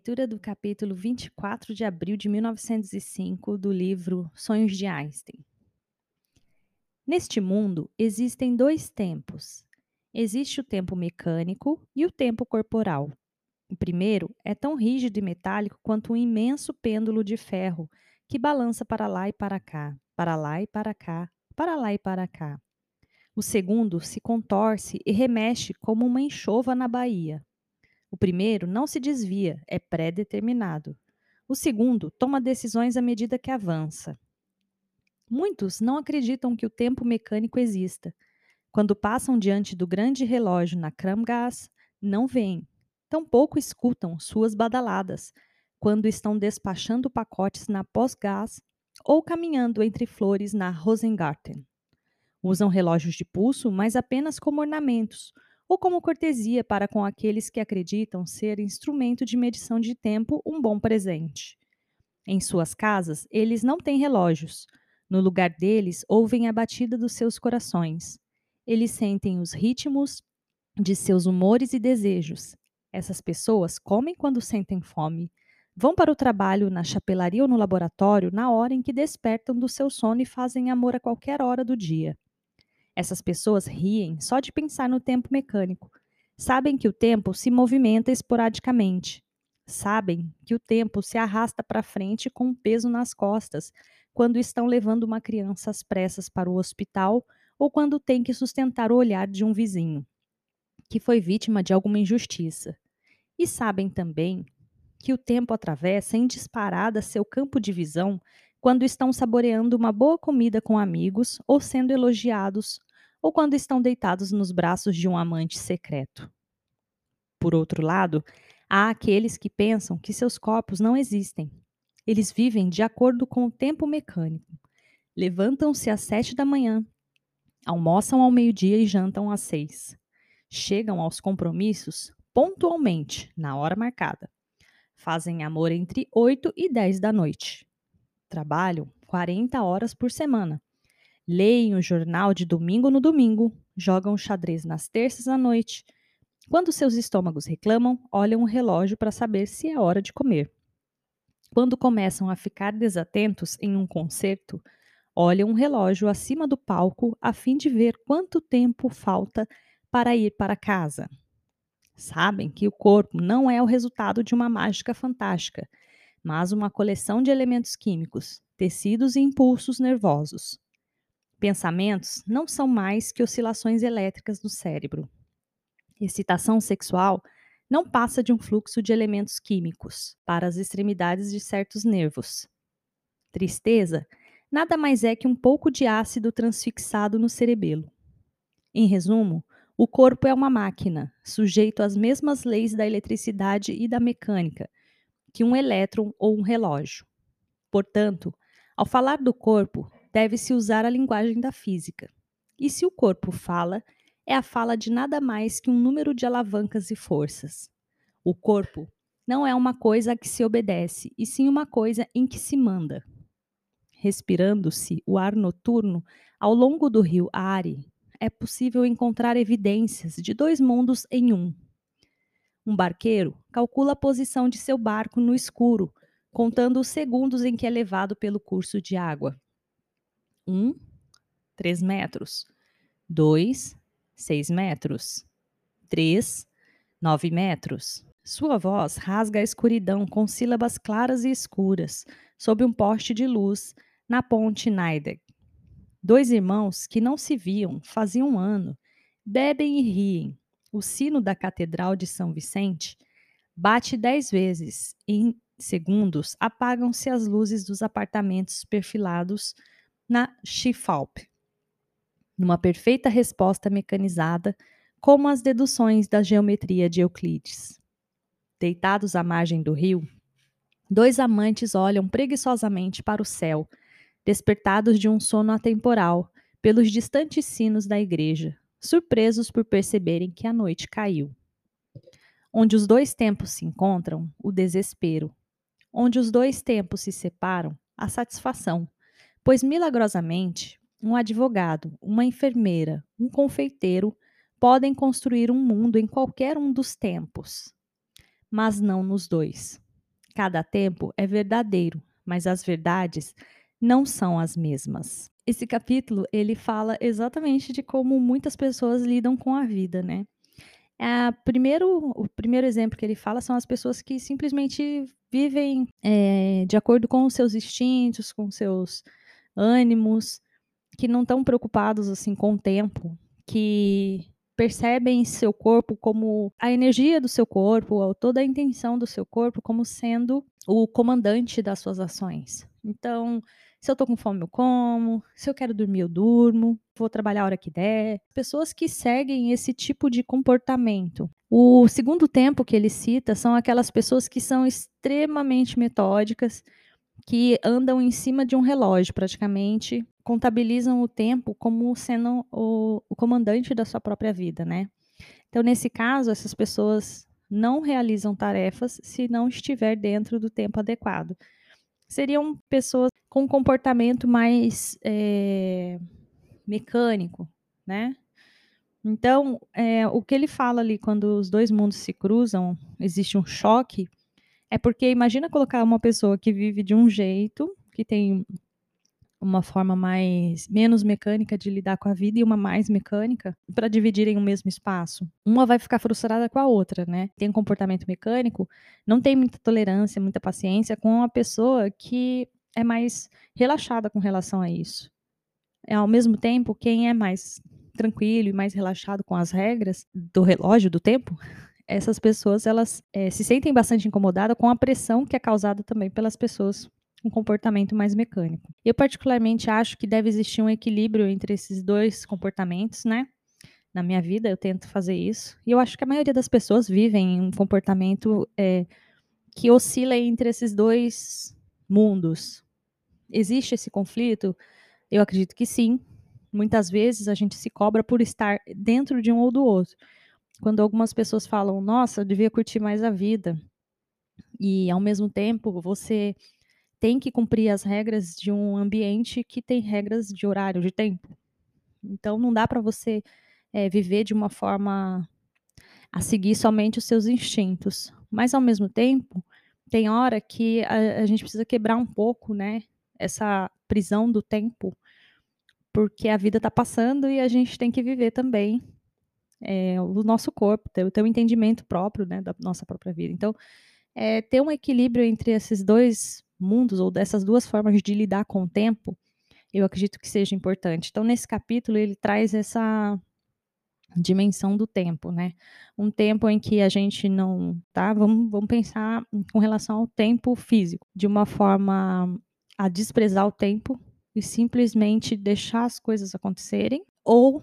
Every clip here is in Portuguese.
Leitura do capítulo 24 de abril de 1905 do livro Sonhos de Einstein. Neste mundo existem dois tempos. Existe o tempo mecânico e o tempo corporal. O primeiro é tão rígido e metálico quanto um imenso pêndulo de ferro que balança para lá e para cá, para lá e para cá, para lá e para cá. O segundo se contorce e remexe como uma enxova na baía. O primeiro não se desvia, é pré-determinado. O segundo toma decisões à medida que avança. Muitos não acreditam que o tempo mecânico exista. Quando passam diante do grande relógio na Kramgas, não veem. Tampouco escutam suas badaladas quando estão despachando pacotes na Postgas ou caminhando entre flores na Rosengarten. Usam relógios de pulso, mas apenas como ornamentos, ou como cortesia para com aqueles que acreditam ser instrumento de medição de tempo um bom presente. Em suas casas, eles não têm relógios. No lugar deles, ouvem a batida dos seus corações. Eles sentem os ritmos de seus humores e desejos. Essas pessoas comem quando sentem fome. Vão para o trabalho, na chapelaria ou no laboratório, na hora em que despertam do seu sono e fazem amor a qualquer hora do dia. Essas pessoas riem só de pensar no tempo mecânico. Sabem que o tempo se movimenta esporadicamente. Sabem que o tempo se arrasta para frente com um peso nas costas quando estão levando uma criança às pressas para o hospital ou quando tem que sustentar o olhar de um vizinho que foi vítima de alguma injustiça. E sabem também que o tempo atravessa em disparada seu campo de visão quando estão saboreando uma boa comida com amigos ou sendo elogiados, ou quando estão deitados nos braços de um amante secreto. Por outro lado, há aqueles que pensam que seus corpos não existem. Eles vivem de acordo com o tempo mecânico. Levantam-se às sete da manhã, almoçam ao meio-dia e jantam às seis. Chegam aos compromissos pontualmente, na hora marcada. Fazem amor entre oito e dez da noite trabalham 40 horas por semana. Leem o jornal de domingo no domingo, jogam xadrez nas terças à noite. Quando seus estômagos reclamam, olham o relógio para saber se é hora de comer. Quando começam a ficar desatentos em um concerto, olham um relógio acima do palco a fim de ver quanto tempo falta para ir para casa. Sabem que o corpo não é o resultado de uma mágica fantástica, mas uma coleção de elementos químicos, tecidos e impulsos nervosos. Pensamentos não são mais que oscilações elétricas do cérebro. Excitação sexual não passa de um fluxo de elementos químicos para as extremidades de certos nervos. Tristeza nada mais é que um pouco de ácido transfixado no cerebelo. Em resumo, o corpo é uma máquina, sujeito às mesmas leis da eletricidade e da mecânica, que um elétron ou um relógio. Portanto, ao falar do corpo, deve-se usar a linguagem da física. E se o corpo fala, é a fala de nada mais que um número de alavancas e forças. O corpo não é uma coisa a que se obedece, e sim uma coisa em que se manda. Respirando-se o ar noturno ao longo do rio Ari, é possível encontrar evidências de dois mundos em um. Um barqueiro calcula a posição de seu barco no escuro, contando os segundos em que é levado pelo curso de água. Um, três metros. Dois, seis metros. Três, nove metros. Sua voz rasga a escuridão com sílabas claras e escuras, sob um poste de luz, na ponte Neideg. Dois irmãos que não se viam faziam um ano, bebem e riem, o sino da Catedral de São Vicente bate dez vezes. Em segundos, apagam-se as luzes dos apartamentos perfilados na Schifalp. Numa perfeita resposta mecanizada, como as deduções da geometria de Euclides. Deitados à margem do rio, dois amantes olham preguiçosamente para o céu, despertados de um sono atemporal pelos distantes sinos da igreja, surpresos por perceberem que a noite caiu. Onde os dois tempos se encontram, o desespero. Onde os dois tempos se separam, a satisfação. Pois milagrosamente, um advogado, uma enfermeira, um confeiteiro podem construir um mundo em qualquer um dos tempos. mas não nos dois. Cada tempo é verdadeiro, mas as verdades não são as mesmas. Esse capítulo, ele fala exatamente de como muitas pessoas lidam com a vida, né? É, primeiro, o primeiro exemplo que ele fala são as pessoas que simplesmente vivem é, de acordo com os seus instintos, com seus ânimos, que não estão preocupados assim com o tempo, que percebem seu corpo como a energia do seu corpo, toda a intenção do seu corpo como sendo o comandante das suas ações. Então, se eu tô com fome, eu como. Se eu quero dormir, eu durmo. Vou trabalhar a hora que der. Pessoas que seguem esse tipo de comportamento. O segundo tempo que ele cita são aquelas pessoas que são extremamente metódicas, que andam em cima de um relógio, praticamente, contabilizam o tempo como sendo o, o comandante da sua própria vida, né? Então, nesse caso, essas pessoas não realizam tarefas se não estiver dentro do tempo adequado. Seriam pessoas com um comportamento mais é, mecânico, né? Então, é, o que ele fala ali quando os dois mundos se cruzam, existe um choque, é porque imagina colocar uma pessoa que vive de um jeito, que tem uma forma mais menos mecânica de lidar com a vida e uma mais mecânica para dividirem o mesmo espaço. Uma vai ficar frustrada com a outra, né? Tem um comportamento mecânico, não tem muita tolerância, muita paciência com a pessoa que é mais relaxada com relação a isso. É, ao mesmo tempo, quem é mais tranquilo e mais relaxado com as regras do relógio, do tempo, essas pessoas elas é, se sentem bastante incomodadas com a pressão que é causada também pelas pessoas com comportamento mais mecânico. Eu particularmente acho que deve existir um equilíbrio entre esses dois comportamentos, né? Na minha vida eu tento fazer isso e eu acho que a maioria das pessoas vivem um comportamento é, que oscila entre esses dois mundos. Existe esse conflito? Eu acredito que sim. Muitas vezes a gente se cobra por estar dentro de um ou do outro. Quando algumas pessoas falam, nossa, eu devia curtir mais a vida, e ao mesmo tempo você tem que cumprir as regras de um ambiente que tem regras de horário, de tempo. Então não dá para você é, viver de uma forma a seguir somente os seus instintos. Mas ao mesmo tempo, tem hora que a, a gente precisa quebrar um pouco, né? Essa prisão do tempo, porque a vida está passando e a gente tem que viver também é, o nosso corpo, ter, ter um entendimento próprio, né, da nossa própria vida. Então, é, ter um equilíbrio entre esses dois mundos ou dessas duas formas de lidar com o tempo, eu acredito que seja importante. Então, nesse capítulo, ele traz essa dimensão do tempo, né? Um tempo em que a gente não, tá? Vamos, vamos pensar com relação ao tempo físico, de uma forma a desprezar o tempo e simplesmente deixar as coisas acontecerem, ou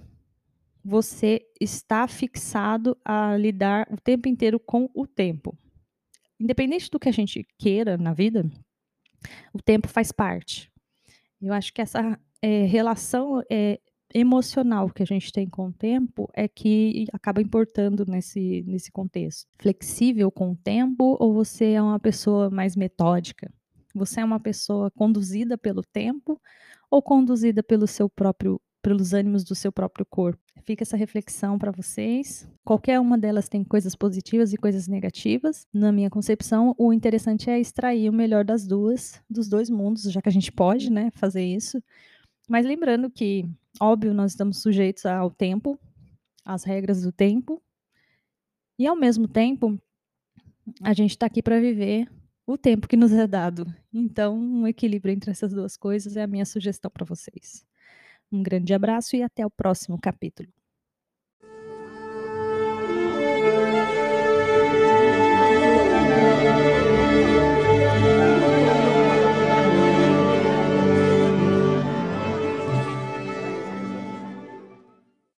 você está fixado a lidar o tempo inteiro com o tempo. Independente do que a gente queira na vida, o tempo faz parte. Eu acho que essa é, relação é, emocional que a gente tem com o tempo é que acaba importando nesse, nesse contexto. Flexível com o tempo ou você é uma pessoa mais metódica? Você é uma pessoa conduzida pelo tempo ou conduzida pelo seu próprio pelos ânimos do seu próprio corpo. Fica essa reflexão para vocês. Qualquer uma delas tem coisas positivas e coisas negativas. Na minha concepção, o interessante é extrair o melhor das duas, dos dois mundos, já que a gente pode, né, fazer isso. Mas lembrando que, óbvio, nós estamos sujeitos ao tempo, às regras do tempo, e ao mesmo tempo, a gente está aqui para viver o tempo que nos é dado. Então, um equilíbrio entre essas duas coisas é a minha sugestão para vocês. Um grande abraço e até o próximo capítulo.